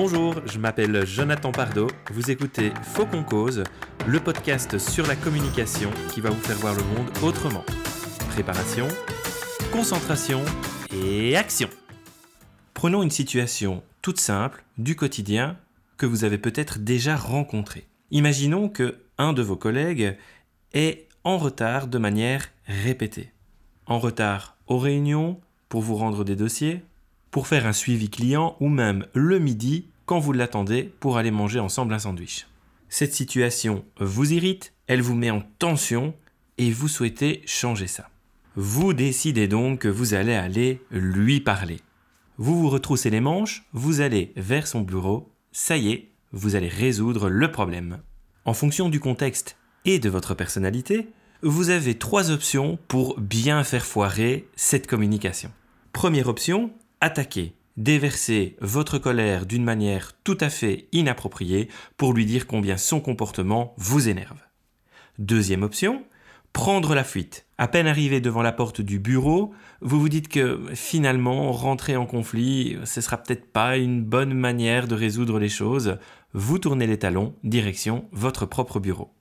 Bonjour, je m'appelle Jonathan Pardo. Vous écoutez Faux qu'on cause, le podcast sur la communication qui va vous faire voir le monde autrement. Préparation, concentration et action. Prenons une situation toute simple du quotidien que vous avez peut-être déjà rencontrée. Imaginons que un de vos collègues est en retard de manière répétée. En retard aux réunions, pour vous rendre des dossiers, pour faire un suivi client ou même le midi quand vous l'attendez pour aller manger ensemble un sandwich. Cette situation vous irrite, elle vous met en tension et vous souhaitez changer ça. Vous décidez donc que vous allez aller lui parler. Vous vous retroussez les manches, vous allez vers son bureau, ça y est, vous allez résoudre le problème. En fonction du contexte et de votre personnalité, vous avez trois options pour bien faire foirer cette communication. Première option, attaquer, déverser votre colère d'une manière tout à fait inappropriée pour lui dire combien son comportement vous énerve. Deuxième option, prendre la fuite. À peine arrivé devant la porte du bureau, vous vous dites que finalement, rentrer en conflit, ce sera peut-être pas une bonne manière de résoudre les choses. Vous tournez les talons, direction votre propre bureau.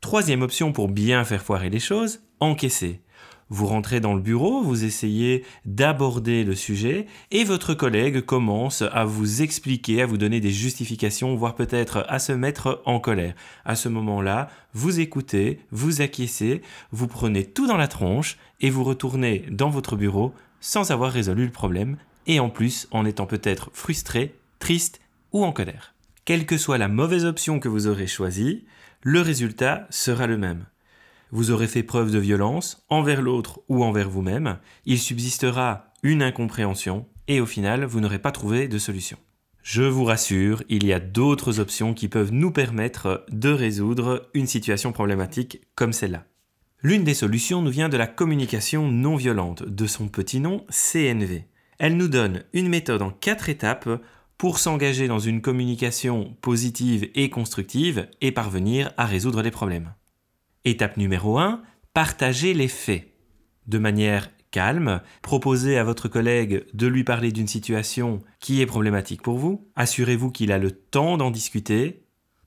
Troisième option pour bien faire foirer les choses, encaisser. Vous rentrez dans le bureau, vous essayez d'aborder le sujet et votre collègue commence à vous expliquer, à vous donner des justifications, voire peut-être à se mettre en colère. À ce moment-là, vous écoutez, vous acquiescez, vous prenez tout dans la tronche et vous retournez dans votre bureau sans avoir résolu le problème et en plus en étant peut-être frustré, triste ou en colère. Quelle que soit la mauvaise option que vous aurez choisie, le résultat sera le même vous aurez fait preuve de violence envers l'autre ou envers vous-même, il subsistera une incompréhension et au final, vous n'aurez pas trouvé de solution. Je vous rassure, il y a d'autres options qui peuvent nous permettre de résoudre une situation problématique comme celle-là. L'une des solutions nous vient de la communication non violente, de son petit nom CNV. Elle nous donne une méthode en quatre étapes pour s'engager dans une communication positive et constructive et parvenir à résoudre les problèmes. Étape numéro 1, partagez les faits. De manière calme, proposez à votre collègue de lui parler d'une situation qui est problématique pour vous. Assurez-vous qu'il a le temps d'en discuter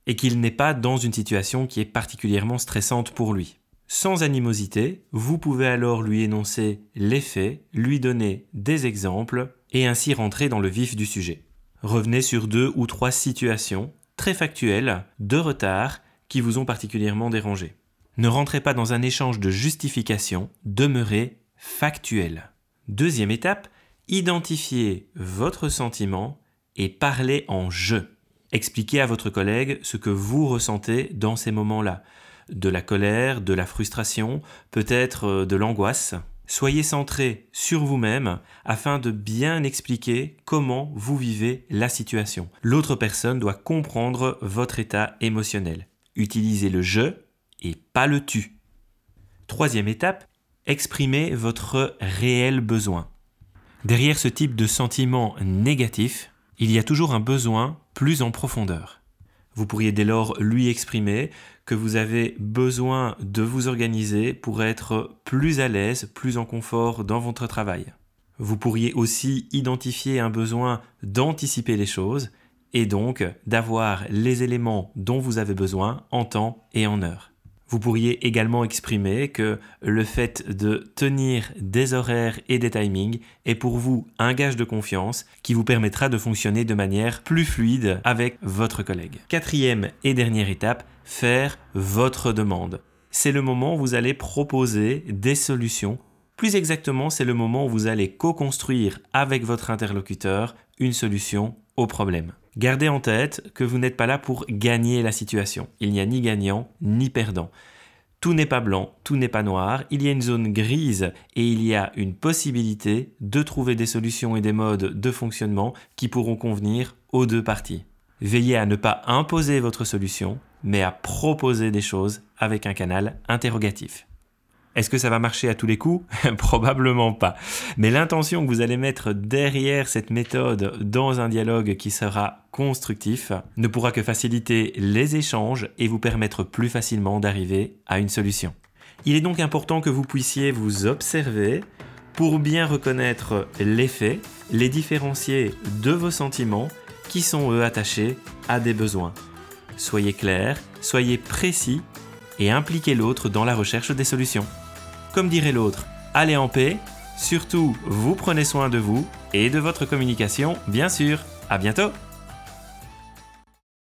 et qu'il n'est pas dans une situation qui est particulièrement stressante pour lui. Sans animosité, vous pouvez alors lui énoncer les faits, lui donner des exemples et ainsi rentrer dans le vif du sujet. Revenez sur deux ou trois situations très factuelles de retard qui vous ont particulièrement dérangé. Ne rentrez pas dans un échange de justification, demeurez factuel. Deuxième étape, identifiez votre sentiment et parlez en je. Expliquez à votre collègue ce que vous ressentez dans ces moments-là. De la colère, de la frustration, peut-être euh, de l'angoisse. Soyez centré sur vous-même afin de bien expliquer comment vous vivez la situation. L'autre personne doit comprendre votre état émotionnel. Utilisez le je et pas le tu. Troisième étape, exprimez votre réel besoin. Derrière ce type de sentiment négatif, il y a toujours un besoin plus en profondeur. Vous pourriez dès lors lui exprimer que vous avez besoin de vous organiser pour être plus à l'aise, plus en confort dans votre travail. Vous pourriez aussi identifier un besoin d'anticiper les choses et donc d'avoir les éléments dont vous avez besoin en temps et en heure. Vous pourriez également exprimer que le fait de tenir des horaires et des timings est pour vous un gage de confiance qui vous permettra de fonctionner de manière plus fluide avec votre collègue. Quatrième et dernière étape, faire votre demande. C'est le moment où vous allez proposer des solutions. Plus exactement, c'est le moment où vous allez co-construire avec votre interlocuteur une solution au problème. Gardez en tête que vous n'êtes pas là pour gagner la situation. Il n'y a ni gagnant ni perdant. Tout n'est pas blanc, tout n'est pas noir, il y a une zone grise et il y a une possibilité de trouver des solutions et des modes de fonctionnement qui pourront convenir aux deux parties. Veillez à ne pas imposer votre solution, mais à proposer des choses avec un canal interrogatif. Est-ce que ça va marcher à tous les coups Probablement pas. Mais l'intention que vous allez mettre derrière cette méthode dans un dialogue qui sera constructif ne pourra que faciliter les échanges et vous permettre plus facilement d'arriver à une solution. Il est donc important que vous puissiez vous observer pour bien reconnaître les faits, les différencier de vos sentiments qui sont eux attachés à des besoins. Soyez clair, soyez précis et impliquez l'autre dans la recherche des solutions. Comme dirait l'autre, allez en paix, surtout vous prenez soin de vous et de votre communication, bien sûr. À bientôt